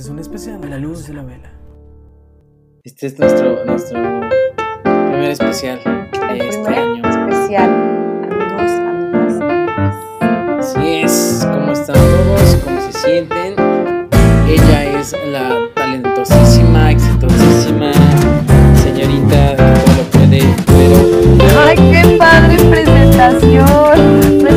Este es un especial, La Luz de la Vela. Este es nuestro, nuestro primer especial de El este año. especial, amigos, amigas, amigas. Así es, ¿cómo están todos? ¿Cómo se sienten? Ella es la talentosísima, exitosísima señorita que todo lo puede, pero Ay, qué padre presentación. Me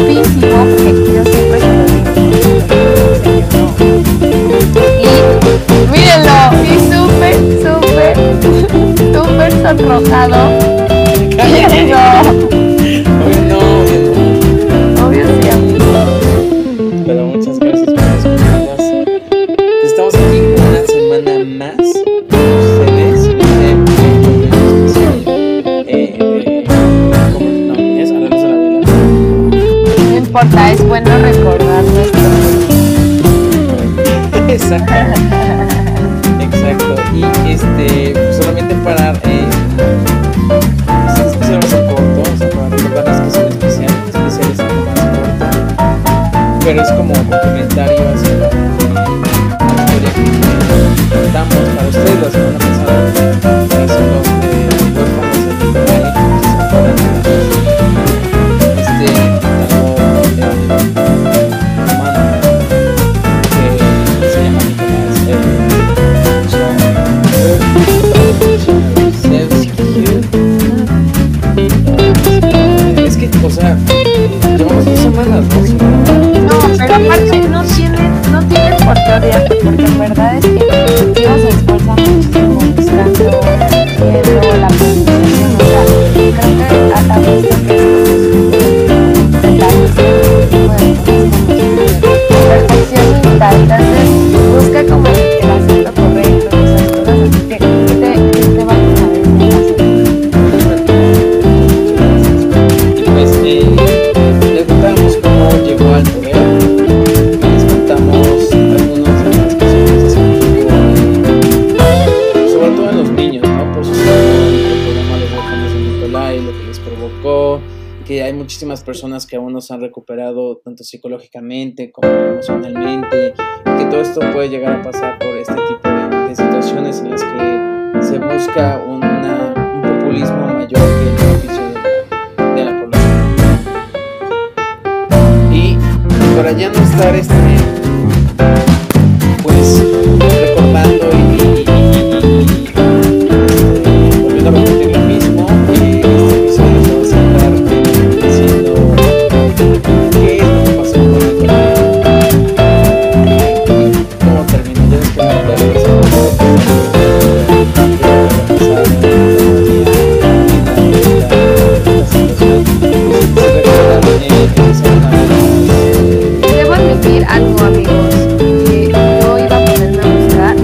guapísimo, porque yo siempre lo digo. Y mírenlo, y súper, súper, súper sonrojado. No, Hoy importa, es bueno recordar nuestro. Exacto. Exacto. Y este, pues, solamente para eh, va a ser corto, o sea, para recordarles que es un especial, el especial es algo más corto, pero es como complementario hacia la, la historia que contamos para ustedes la semana pasada, por odiarte, porque en verdad es que Dios se esfuerza muchísimo buscando, viendo la presentación, o sea, creo que a la vista que perfeccionista, entonces recuperado tanto psicológicamente como emocionalmente, que todo esto puede llegar a pasar por este tipo de, situaciones en las que se busca un populismo mayor que el beneficio de, de la población. Y para ya no estar este algo, amigos, que no iba a a buscar.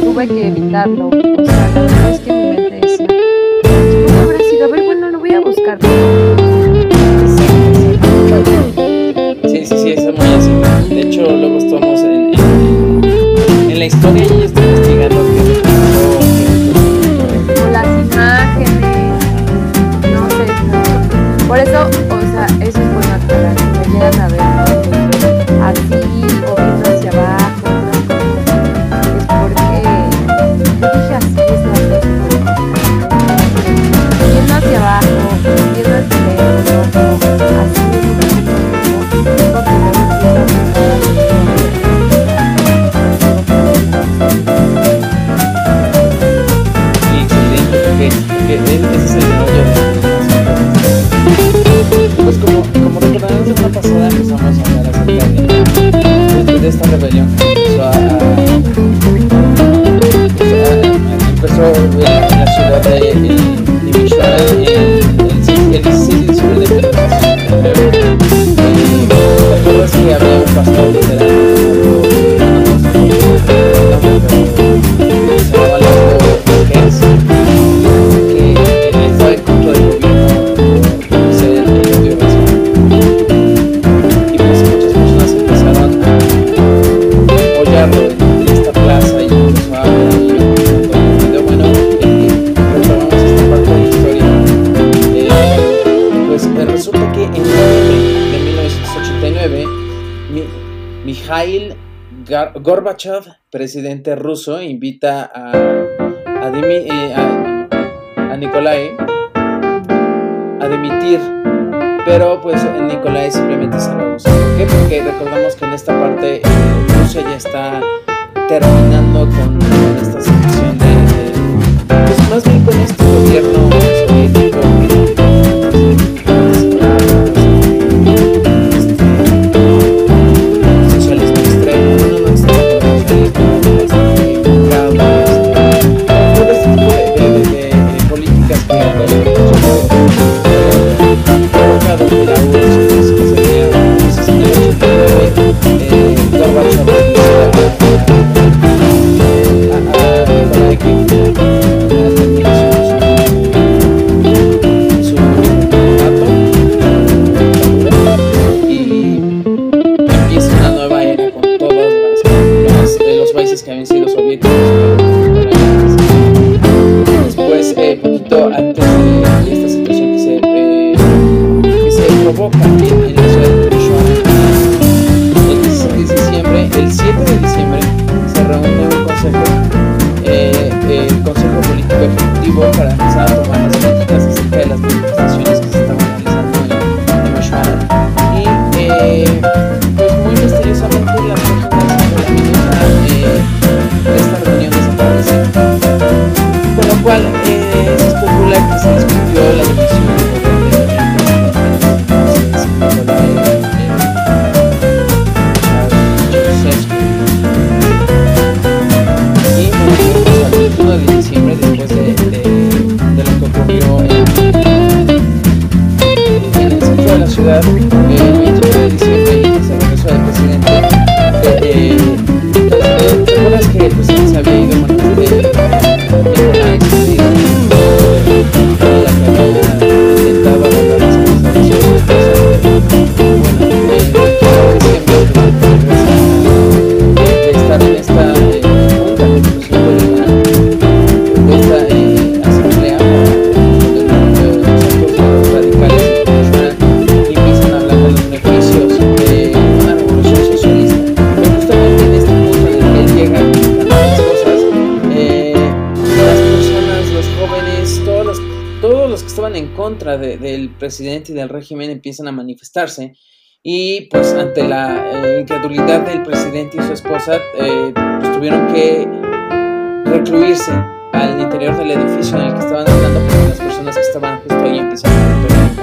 Tuve que evitarlo, o sea, es que mi mente decía, সাথে Gorbachev, presidente ruso, invita a, a, eh, a, a Nikolai a dimitir, pero pues Nikolai simplemente se rehúsa. ¿Por qué? Porque recordamos que en esta parte eh, Rusia ya está terminando con, esta situación de, de, pues más bien con este gobierno soviético. Thank you. presidente y del régimen empiezan a manifestarse y pues ante la eh, incredulidad del presidente y su esposa eh, pues, tuvieron que recluirse al interior del edificio en el que estaban hablando porque las personas que estaban justo ahí empezaron a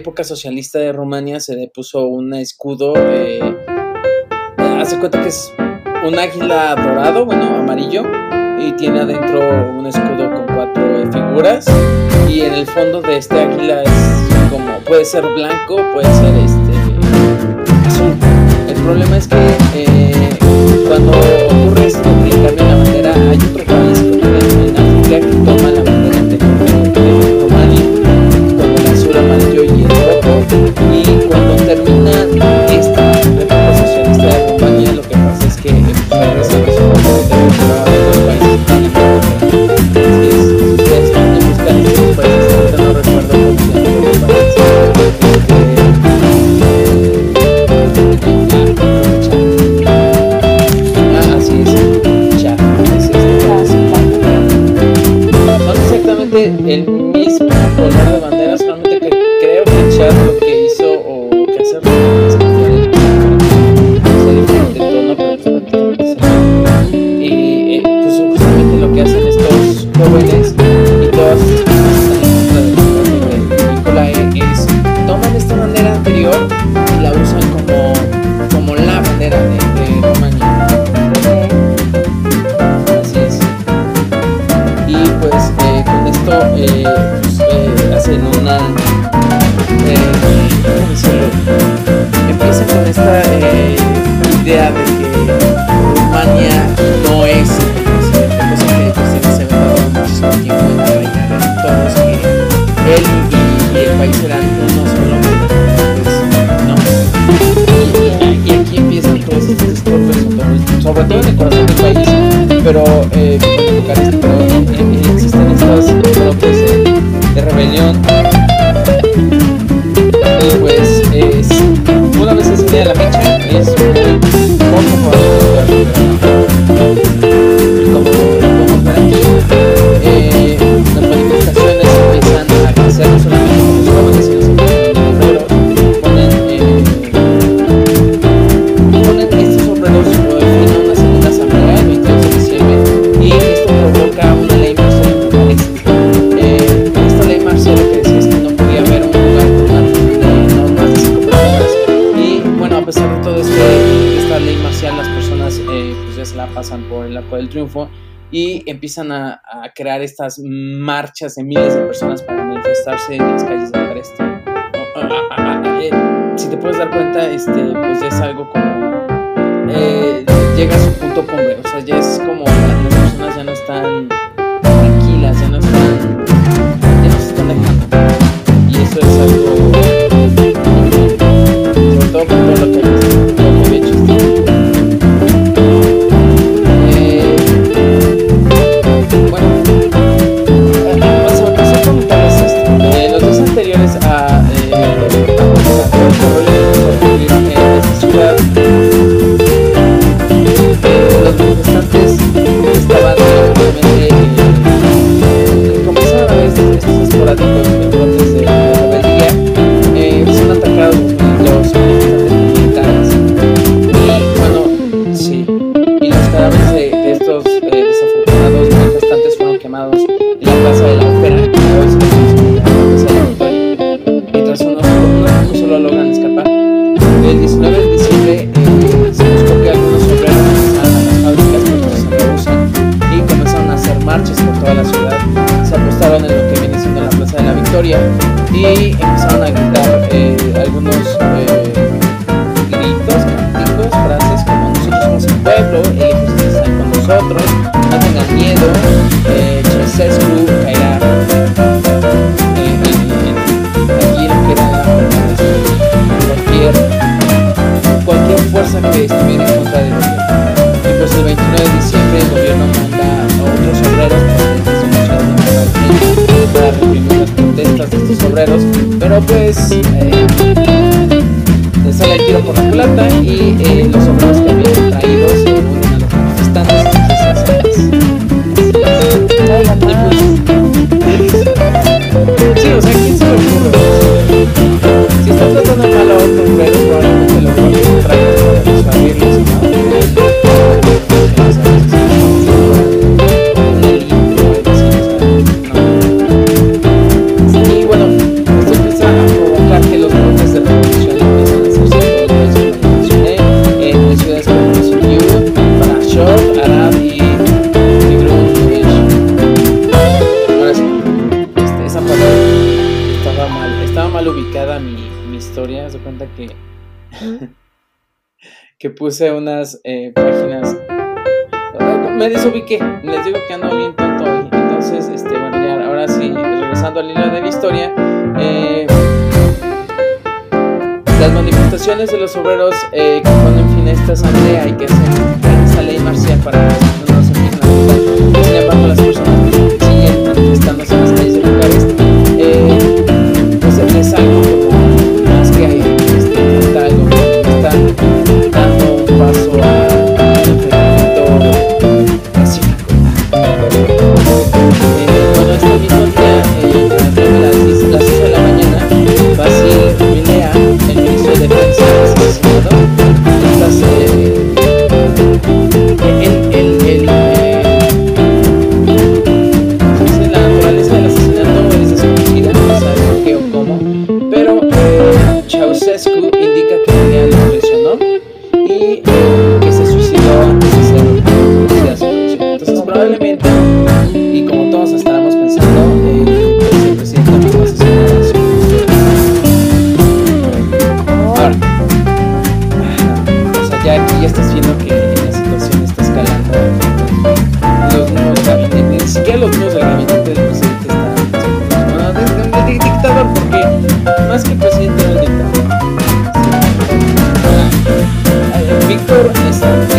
época socialista de Rumania se le puso un escudo, eh, hace cuenta que es un águila dorado, bueno, amarillo, y tiene adentro un escudo con cuatro figuras, y en el fondo de este águila es como, puede ser blanco, puede ser este azul. El problema es que eh, cuando ocurre esto, la bandera, hay otro país el mismo color de bandera, solamente que creo que Chad lo que hizo idea de que Rumania no es el presidente, pues cosa que se ha muchísimo tiempo en reinar todos que él y, el país eran uno solo. Pues, ¿no? Y, aquí empiezan todos estos disturbios, sobre, todo en el corazón del país, pero eh, pero, eh, existen estas. y empiezan a, a, crear estas marchas de miles de personas para manifestarse en las calles de Bucarest. Eh, si te puedes dar cuenta, este, pues ya es algo como... Eh, llega a su punto cumbre, o sea, ya es como las personas ya no están tranquilas, ya no están... ya no se están dejando. Y eso es algo... sobre todo con todo lo que hay. pero pues eh, sale el tiro por la plata y eh, los hombres puse unas eh, páginas. Ah, me desubiqué, les digo que ando bien tonto hoy. Entonces, este, bueno, ya, ahora sí, regresando al hilo de la historia. Eh, las manifestaciones de los obreros eh, que ponen fin a esta asamblea y que hacen esta ley marcial para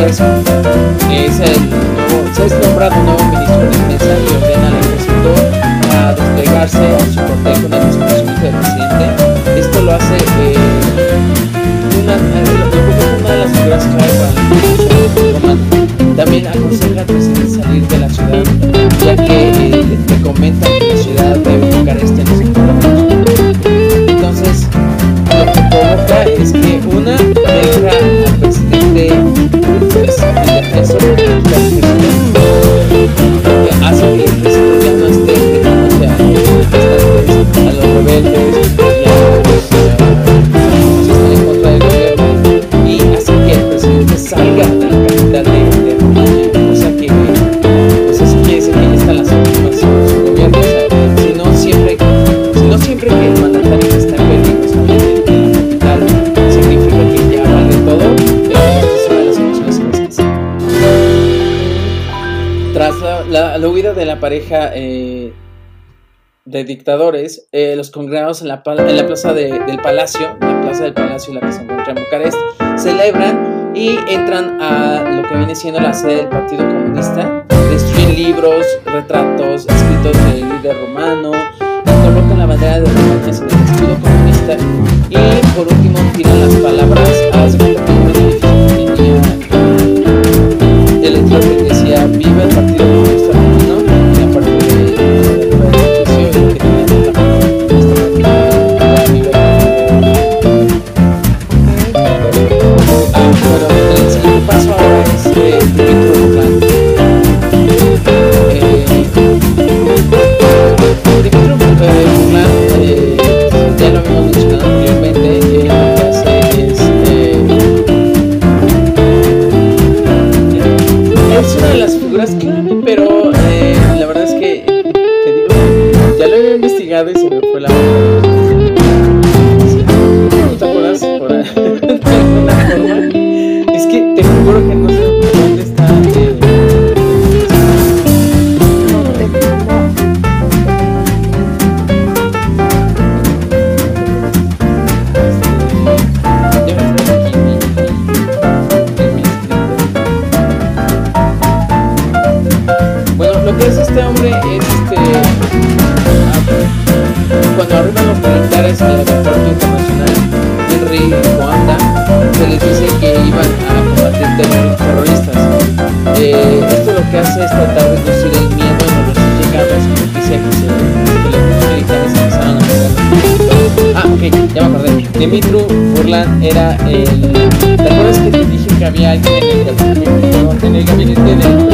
Es el nuevo, se es nombrado nuevo ministro de defensa y ordena al ejército a desplegarse Tras la, la, huida de la pareja eh, de dictadores, eh, los congregados en la, plaza del Palacio, la plaza del Palacio, la que se encuentra en Bucarest, celebran y entran a lo que viene siendo la sede del Partido Comunista, destruyen libros, retratos, escritos del líder romano, colocan la bandera de Rumania en el escudo comunista y por último tiran las palabras a el edificio del Viva el Partido Comunista. ¿te acuerdas que te dije que había alguien en el, en el gabinete de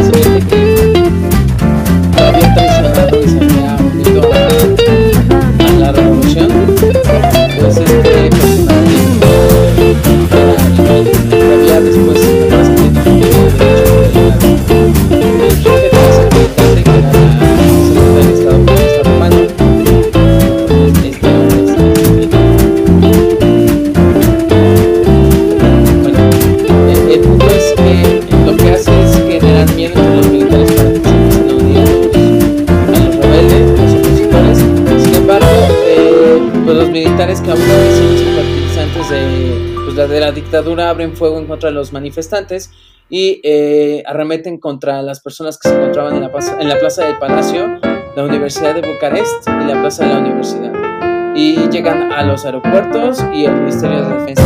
Abren fuego en contra de los manifestantes y eh, arremeten contra las personas que se encontraban en la, plaza, en la Plaza del Palacio, la Universidad de Bucarest y la Plaza de la Universidad. Y llegan a los aeropuertos y el Ministerio de Defensa.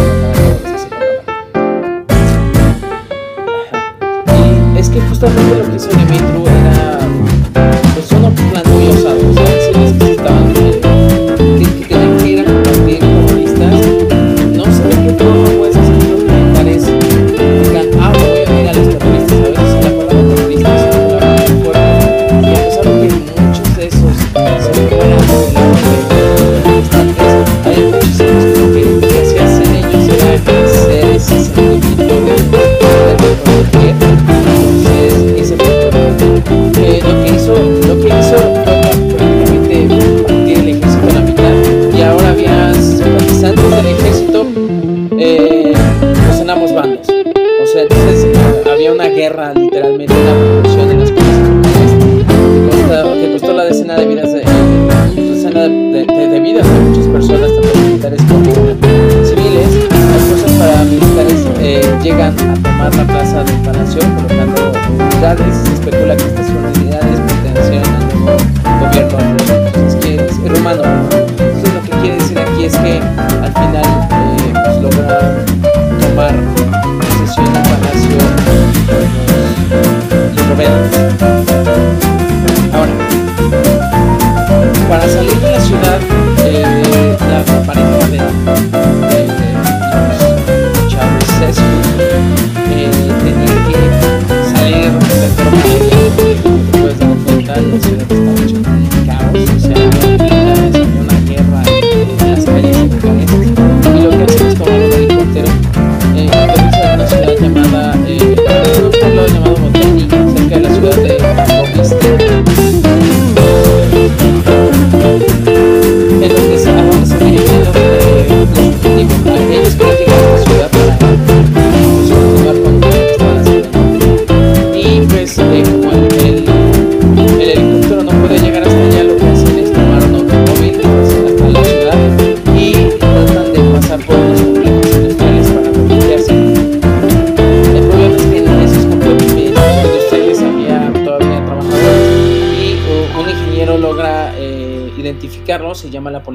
Y es que justamente lo que hizo Dimitru era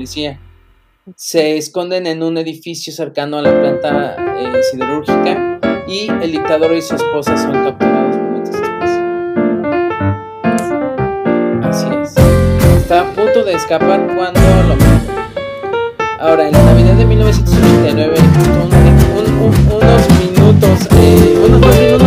policía. Se esconden en un edificio cercano a la planta eh, siderúrgica y el dictador y su esposa son capturados momentos después. Así es. Está a punto de escapar cuando lo matan. Ahora, en la Navidad de 1989, unos minutos, eh, unos dos minutos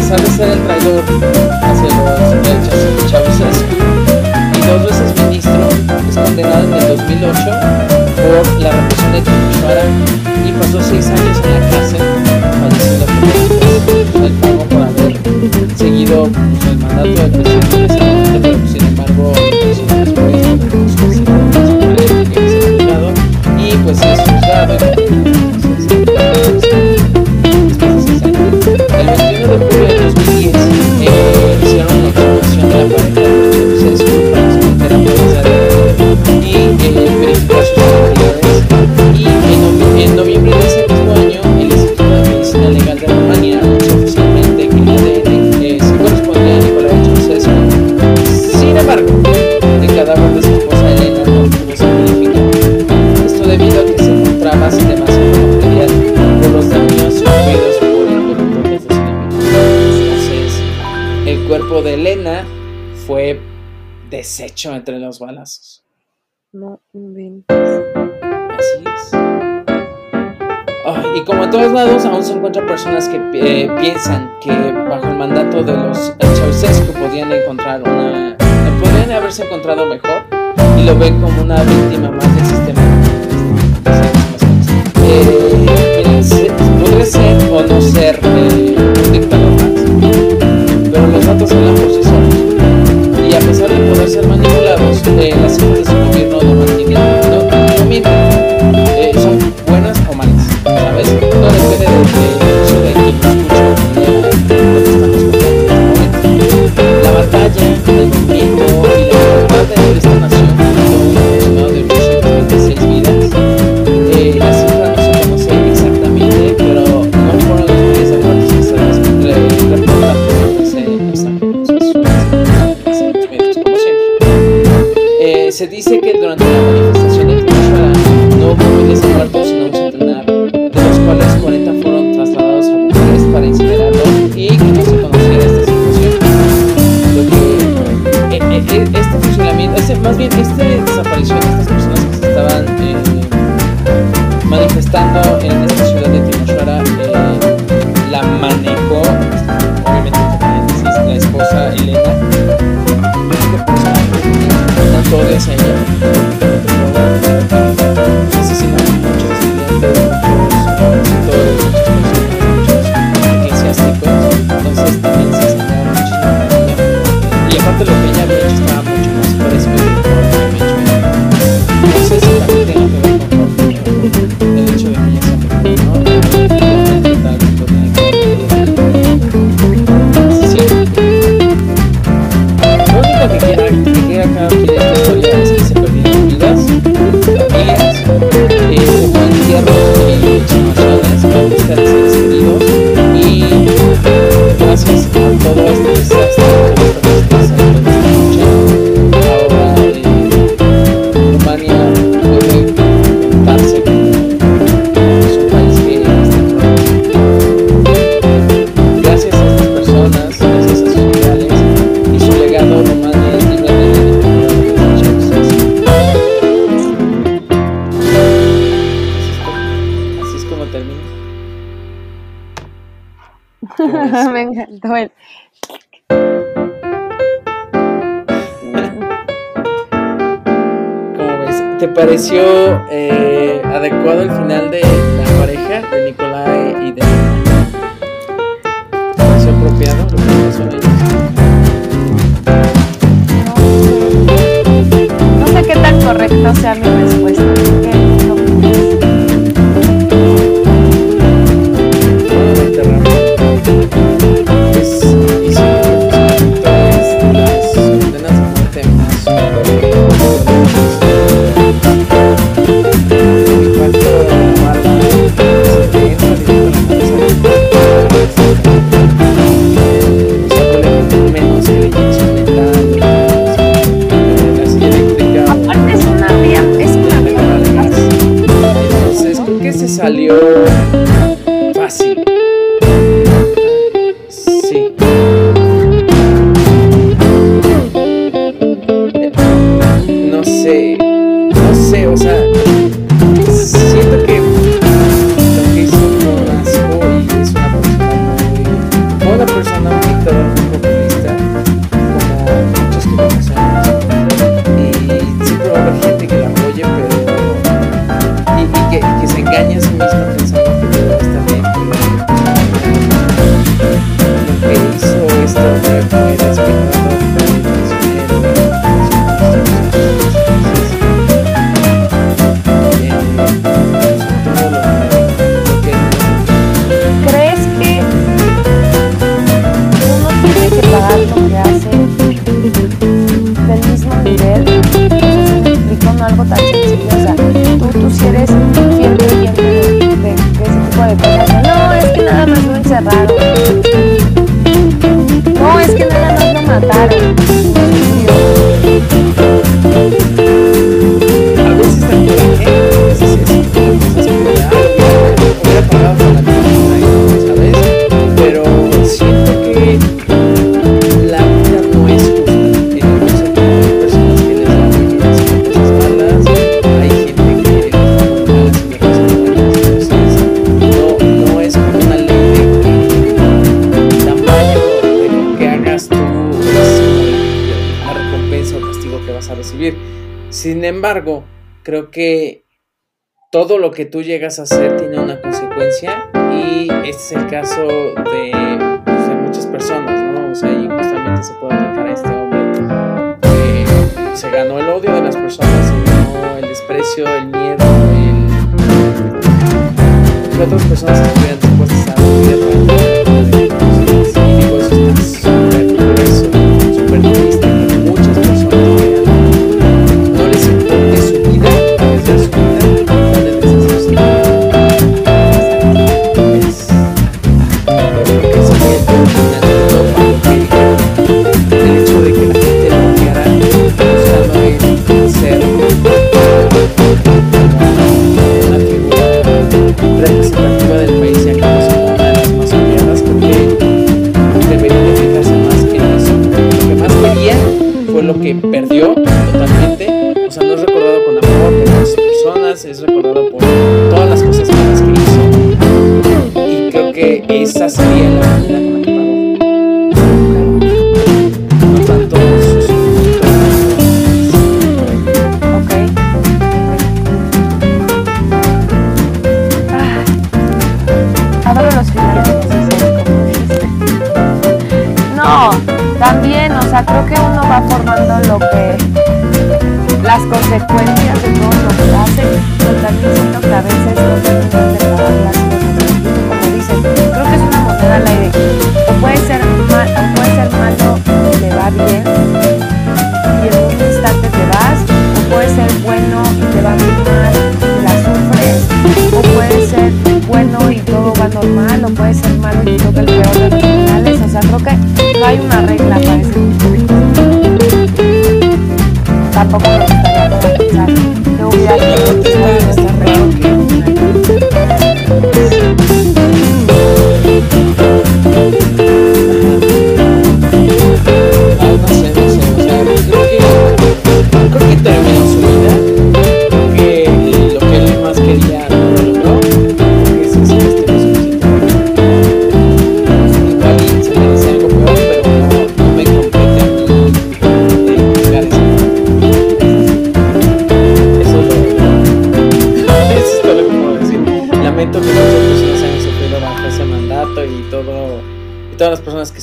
pesar de ser el traidor hacia los rechazados y dos veces ministro, es condenado en el 2008 por la represión de Timisoara y pasó seis años en la cárcel padeciendo el pago por haber seguido el mandato del presidente pero sin embargo y pues es juzgado Elena fue deshecho entre los balazos. No inventes. Así es. Oh, y como a todos lados, aún se encuentran personas que eh, piensan que bajo el mandato de los Ceausescu podían encontrar una. podrían haberse encontrado mejor y lo ven como una víctima más del sistema. Eh, podría ser o no ser eh, un dictador más pero los datos se por sí solos. Y a pesar de poder ser manipulados, eh, las cifras de su gobierno no mantienen dice que durante la manifestación de Tlaxcala no hubo 10 muertos, sino un centenar, de los cuales 40 fueron trasladados a Bucarest para incinerarlo y que no se conociera esta situación. Lo que, eh, eh, eh, este funcionamiento, este, más bien esta desaparición, ¿Cómo ves? ¿Te pareció eh, adecuado el final de la pareja de Nicolai y de... ¿Te pareció apropiado? No sé qué tan correcto sea mi respuesta. Valeu! creo que todo lo que tú llegas a hacer tiene una consecuencia y este es el caso de, pues, de muchas personas, ¿no? O sea, y justamente se puede aplicar a este hombre que se ganó el odio de las personas, se ganó el desprecio, el miedo, el... de otras personas que estuvieran dispuestas a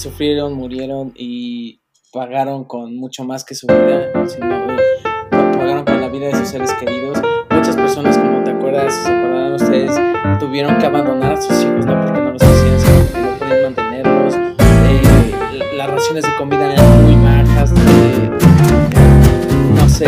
sufrieron, murieron y pagaron con mucho más que su vida, sino eh, pagaron con la vida de sus seres queridos. Muchas personas, como te acuerdas, se acordarán ustedes, tuvieron que abandonar a sus hijos, no porque no los hacían, sino porque no podían mantenerlos. Eh, las raciones de comida eran muy bajas, eh, no sé,